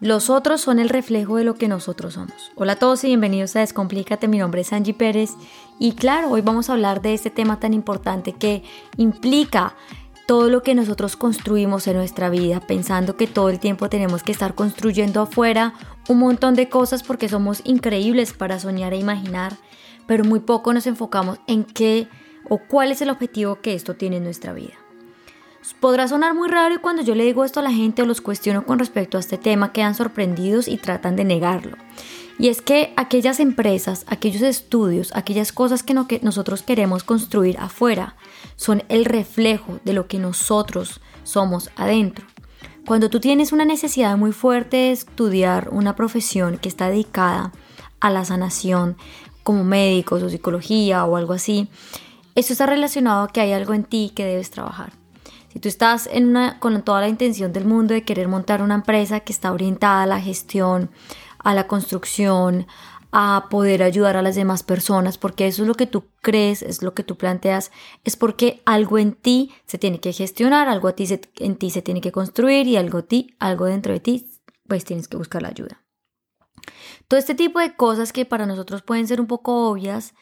Los otros son el reflejo de lo que nosotros somos. Hola a todos y bienvenidos a Descomplícate. Mi nombre es Angie Pérez y claro, hoy vamos a hablar de este tema tan importante que implica todo lo que nosotros construimos en nuestra vida, pensando que todo el tiempo tenemos que estar construyendo afuera un montón de cosas porque somos increíbles para soñar e imaginar, pero muy poco nos enfocamos en qué o cuál es el objetivo que esto tiene en nuestra vida. Podrá sonar muy raro y cuando yo le digo esto a la gente o los cuestiono con respecto a este tema quedan sorprendidos y tratan de negarlo. Y es que aquellas empresas, aquellos estudios, aquellas cosas que, nosotros queremos construir afuera son el reflejo de lo que nosotros somos adentro. Cuando tú tienes una necesidad muy fuerte de estudiar una profesión que está dedicada a la sanación, como médicos o psicología o algo así, eso está relacionado a que hay algo en ti que debes trabajar. Si tú estás en una, con toda la intención del mundo de querer montar una empresa que está orientada a la gestión, a la construcción, a poder ayudar a las demás personas, porque eso es lo que tú crees, es lo que tú planteas, es porque algo en ti se tiene que gestionar, algo a ti en ti se tiene que construir y algo, ti, algo dentro de ti, pues tienes que buscar la ayuda. Todo este tipo de cosas que para nosotros pueden ser un poco obvias,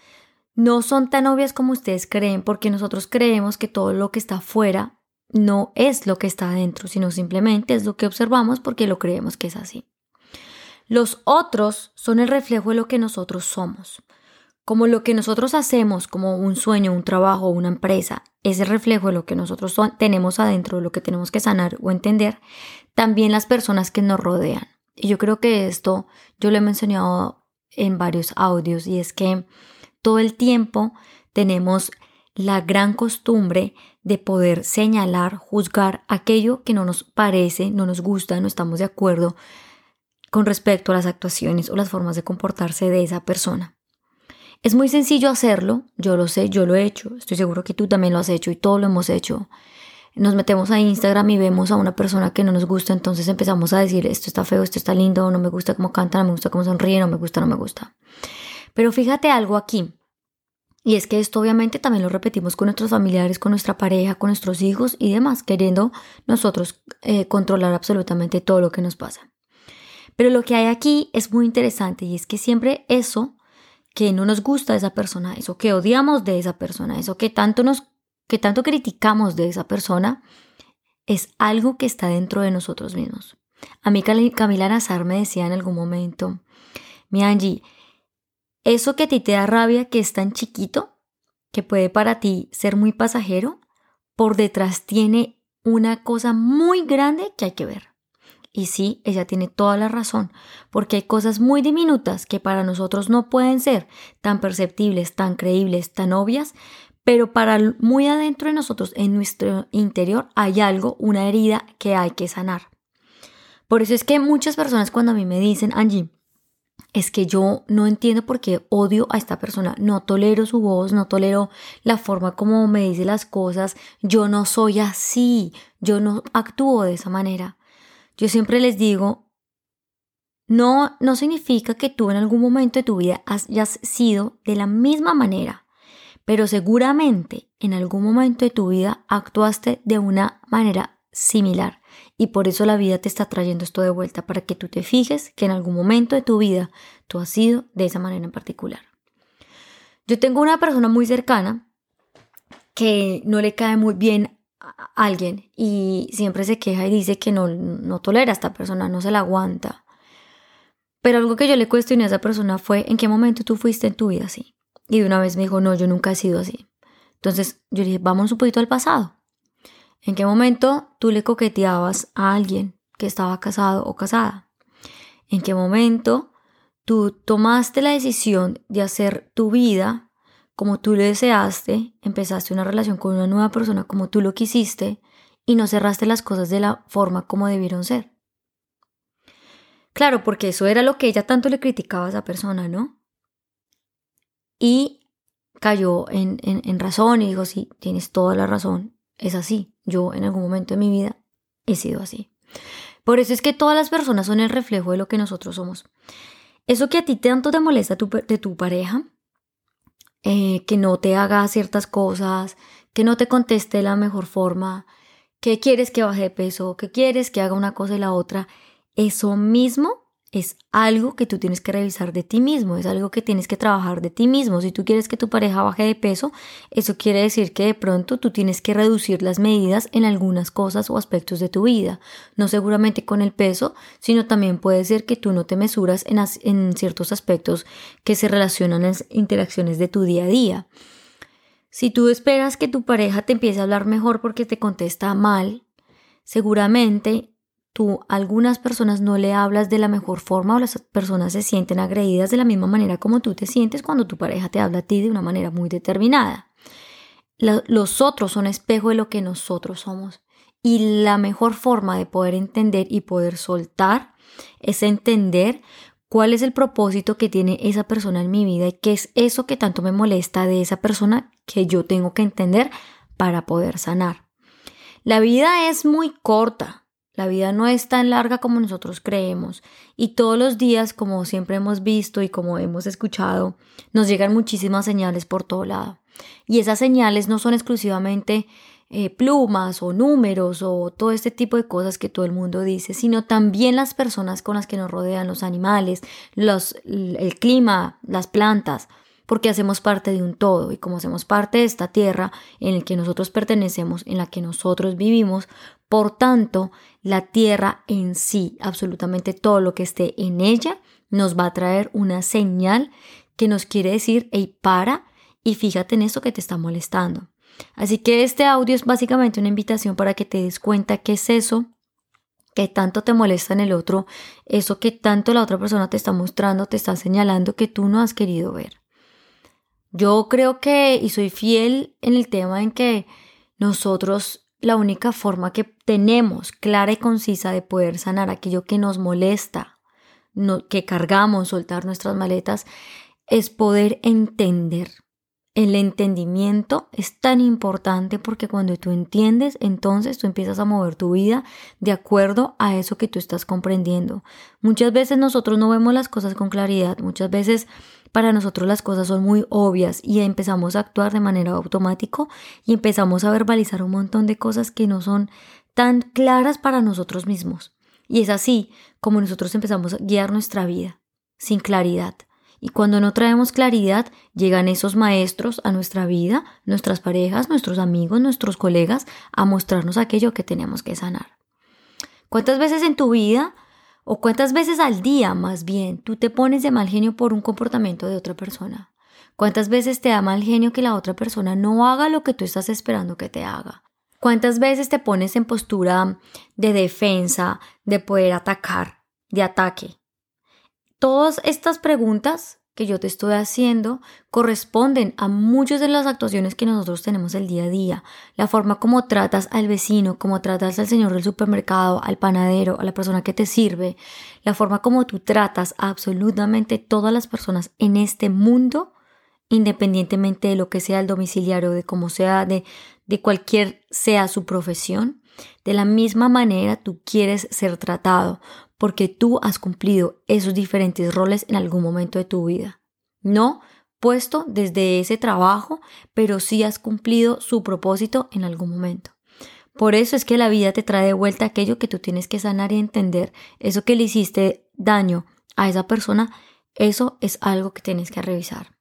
no son tan obvias como ustedes creen, porque nosotros creemos que todo lo que está afuera no es lo que está adentro, sino simplemente es lo que observamos porque lo creemos que es así. Los otros son el reflejo de lo que nosotros somos. Como lo que nosotros hacemos, como un sueño, un trabajo, una empresa, es el reflejo de lo que nosotros tenemos adentro, de lo que tenemos que sanar o entender, también las personas que nos rodean. Y yo creo que esto yo lo he mencionado en varios audios y es que todo el tiempo tenemos la gran costumbre de poder señalar, juzgar aquello que no nos parece, no nos gusta, no estamos de acuerdo con respecto a las actuaciones o las formas de comportarse de esa persona. Es muy sencillo hacerlo, yo lo sé, yo lo he hecho, estoy seguro que tú también lo has hecho y todos lo hemos hecho. Nos metemos a Instagram y vemos a una persona que no nos gusta, entonces empezamos a decir esto está feo, esto está lindo, no me gusta cómo canta, no me gusta cómo sonríe, no me gusta, no me gusta. Pero fíjate algo aquí. Y es que esto obviamente también lo repetimos con nuestros familiares, con nuestra pareja, con nuestros hijos y demás, queriendo nosotros eh, controlar absolutamente todo lo que nos pasa. Pero lo que hay aquí es muy interesante y es que siempre eso que no nos gusta de esa persona, eso que odiamos de esa persona, eso que tanto nos que tanto criticamos de esa persona, es algo que está dentro de nosotros mismos. A mí Camila Nazar me decía en algún momento, mi Angie, eso que a ti te da rabia que es tan chiquito, que puede para ti ser muy pasajero, por detrás tiene una cosa muy grande que hay que ver. Y sí, ella tiene toda la razón, porque hay cosas muy diminutas que para nosotros no pueden ser tan perceptibles, tan creíbles, tan obvias, pero para muy adentro de nosotros, en nuestro interior, hay algo, una herida que hay que sanar. Por eso es que muchas personas cuando a mí me dicen, Angie, es que yo no entiendo por qué odio a esta persona, no tolero su voz, no tolero la forma como me dice las cosas, yo no soy así, yo no actúo de esa manera. Yo siempre les digo, no, no significa que tú en algún momento de tu vida hayas sido de la misma manera, pero seguramente en algún momento de tu vida actuaste de una manera similar. Y por eso la vida te está trayendo esto de vuelta, para que tú te fijes que en algún momento de tu vida tú has sido de esa manera en particular. Yo tengo una persona muy cercana que no le cae muy bien a alguien y siempre se queja y dice que no, no tolera a esta persona, no se la aguanta. Pero algo que yo le cuestioné a esa persona fue, ¿en qué momento tú fuiste en tu vida así? Y de una vez me dijo, no, yo nunca he sido así. Entonces yo le dije, vamos un poquito al pasado. ¿En qué momento tú le coqueteabas a alguien que estaba casado o casada? ¿En qué momento tú tomaste la decisión de hacer tu vida como tú lo deseaste, empezaste una relación con una nueva persona como tú lo quisiste y no cerraste las cosas de la forma como debieron ser? Claro, porque eso era lo que ella tanto le criticaba a esa persona, ¿no? Y cayó en, en razón y dijo, sí, tienes toda la razón, es así. Yo en algún momento de mi vida he sido así. Por eso es que todas las personas son el reflejo de lo que nosotros somos. Eso que a ti tanto te molesta de tu pareja, eh, que no te haga ciertas cosas, que no te conteste de la mejor forma, que quieres que baje de peso, que quieres que haga una cosa y la otra, Eso mismo es algo que tú tienes que revisar de ti mismo, es algo que tienes que trabajar de ti mismo. Si tú quieres que tu pareja baje de peso, eso quiere decir que de pronto tú tienes que reducir las medidas en algunas cosas o aspectos de tu vida. No seguramente con el peso, sino también puede ser que tú no te mesuras en, en ciertos aspectos que se relacionan en las interacciones de tu día a día. Si tú esperas que tu pareja te empiece a hablar mejor porque te contesta mal, seguramente tú algunas personas no le hablas de la mejor forma o las personas se sienten agredidas de la misma manera como tú te sientes cuando tu pareja te habla a ti de una manera muy determinada. los otros son espejo de lo que nosotros somos. Y la mejor forma de poder entender y poder soltar es entender cuál es el propósito que tiene esa persona en mi vida y qué es eso que tanto me molesta de esa persona que yo tengo que entender para poder sanar. La vida es muy corta, la vida no es tan larga como nosotros creemos y todos los días, como siempre hemos visto y como hemos escuchado, nos llegan muchísimas señales por todo lado. Y esas señales no son exclusivamente eh, plumas o números o todo este tipo de cosas que todo el mundo dice, sino también las personas con las que nos rodean, los animales, los, el clima, las plantas porque hacemos parte de un todo y como hacemos parte de esta tierra en la que nosotros pertenecemos, en la que nosotros vivimos, por tanto, la tierra en sí, absolutamente todo lo que esté en ella, nos va a traer una señal que nos quiere decir, hey, para y fíjate en eso que te está molestando. Así que este audio es básicamente una invitación para que te des cuenta qué es eso que tanto te molesta en el otro, eso que tanto la otra persona te está mostrando, te está señalando que tú no has querido ver. Yo creo que, y soy fiel en el tema en que nosotros la única forma que tenemos clara y concisa de poder sanar aquello que nos molesta, que cargamos, soltar nuestras maletas, es poder entender. El entendimiento es tan importante porque cuando tú entiendes, entonces tú empiezas a mover tu vida de acuerdo a eso que tú estás comprendiendo. Muchas veces nosotros no vemos las cosas con claridad, muchas veces para nosotros las cosas son muy obvias y empezamos a actuar de manera automática y empezamos a verbalizar un montón de cosas que no son tan claras para nosotros mismos. Y es así como nosotros empezamos a guiar nuestra vida, sin claridad. Y cuando no traemos claridad, llegan esos maestros a nuestra vida, nuestras parejas, nuestros amigos, nuestros colegas, a mostrarnos aquello que tenemos que sanar. ¿Cuántas veces en tu vida ¿O cuántas veces al día, más bien, tú te pones de mal genio por un comportamiento de otra persona? ¿Cuántas veces te da mal genio que la otra persona no haga lo que tú estás esperando que te haga? ¿Cuántas veces te pones en postura de defensa, de poder atacar, de ataque? Todas estas preguntas que yo te estoy haciendo corresponden a muchas de las actuaciones que nosotros tenemos el día a día. La forma como tratas al vecino, como tratas al señor del supermercado, al panadero, a la persona que te sirve, la forma como tú tratas absolutamente todas las personas en este mundo, independientemente de lo que sea el domiciliario, de cómo sea, de, de cualquier sea su profesión, de la misma manera tú quieres ser tratado porque tú has cumplido esos diferentes roles en algún momento de tu vida. No puesto desde ese trabajo, pero sí has cumplido su propósito en algún momento. Por eso es que la vida te trae de vuelta aquello que tú tienes que sanar y entender. Eso que le hiciste daño a esa persona, eso es algo que tienes que revisar.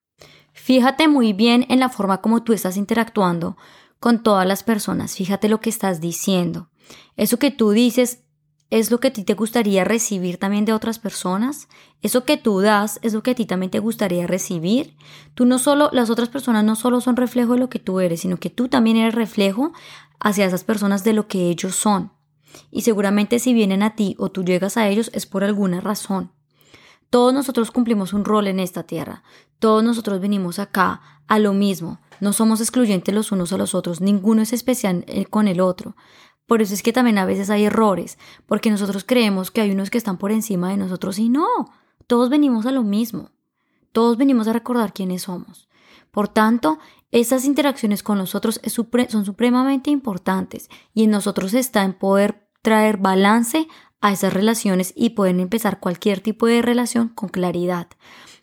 Fíjate muy bien en la forma como tú estás interactuando con todas las personas. Fíjate lo que estás diciendo. Eso que tú dices es lo que a ti te gustaría recibir también de otras personas. Eso que tú das es lo que a ti también te gustaría recibir. Tú no solo, las otras personas no solo son reflejo de lo que tú eres, sino que tú también eres reflejo hacia esas personas de lo que ellos son. Y seguramente si vienen a ti o tú llegas a ellos es por alguna razón. Todos nosotros cumplimos un rol en esta tierra. Todos nosotros venimos acá a lo mismo. No somos excluyentes los unos a los otros. Ninguno es especial eh, con el otro. Por eso es que también a veces hay errores, porque nosotros creemos que hay unos que están por encima de nosotros y no, todos venimos a lo mismo, todos venimos a recordar quiénes somos. Por tanto, esas interacciones con nosotros son supremamente importantes y en nosotros está en poder traer balance a esas relaciones y poder empezar cualquier tipo de relación con claridad.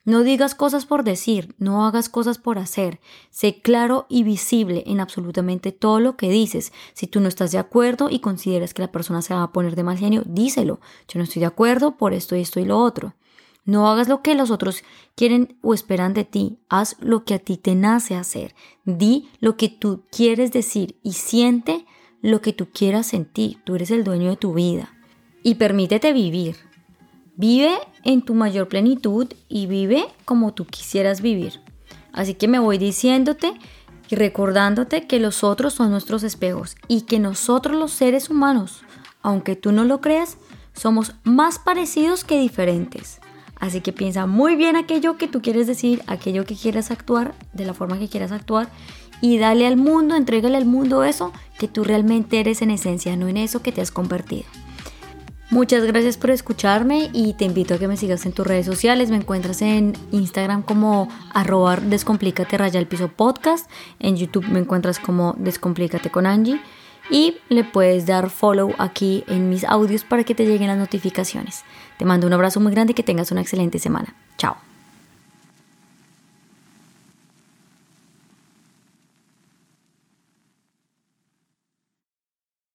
No digas cosas por decir, no hagas cosas por hacer. Sé claro y visible en absolutamente todo lo que dices. Si tú no estás de acuerdo y consideras que la persona se va a poner de mal genio, díselo. Yo no estoy de acuerdo por esto y esto y lo otro. No hagas lo que los otros quieren o esperan de ti. Haz lo que a ti te nace hacer. Di lo que tú quieres decir y siente lo que tú quieras sentir. Tú eres el dueño de tu vida. Y permítete vivir. Vive en tu mayor plenitud y vive como tú quisieras vivir. Así que me voy diciéndote y recordándote que los otros son nuestros espejos y que nosotros los seres humanos, aunque tú no lo creas, somos más parecidos que diferentes. Así que piensa muy bien aquello que tú quieres decir, aquello que quieras actuar, de la forma que quieras actuar y dale al mundo, entrégale al mundo eso que tú realmente eres en esencia, no en eso que te has convertido. Muchas gracias por escucharme y te invito a que me sigas en tus redes sociales. Me encuentras en Instagram como arroba descomplícate raya el piso podcast. En YouTube me encuentras como descomplícate con Angie. Y le puedes dar follow aquí en mis audios para que te lleguen las notificaciones. Te mando un abrazo muy grande y que tengas una excelente semana. Chao.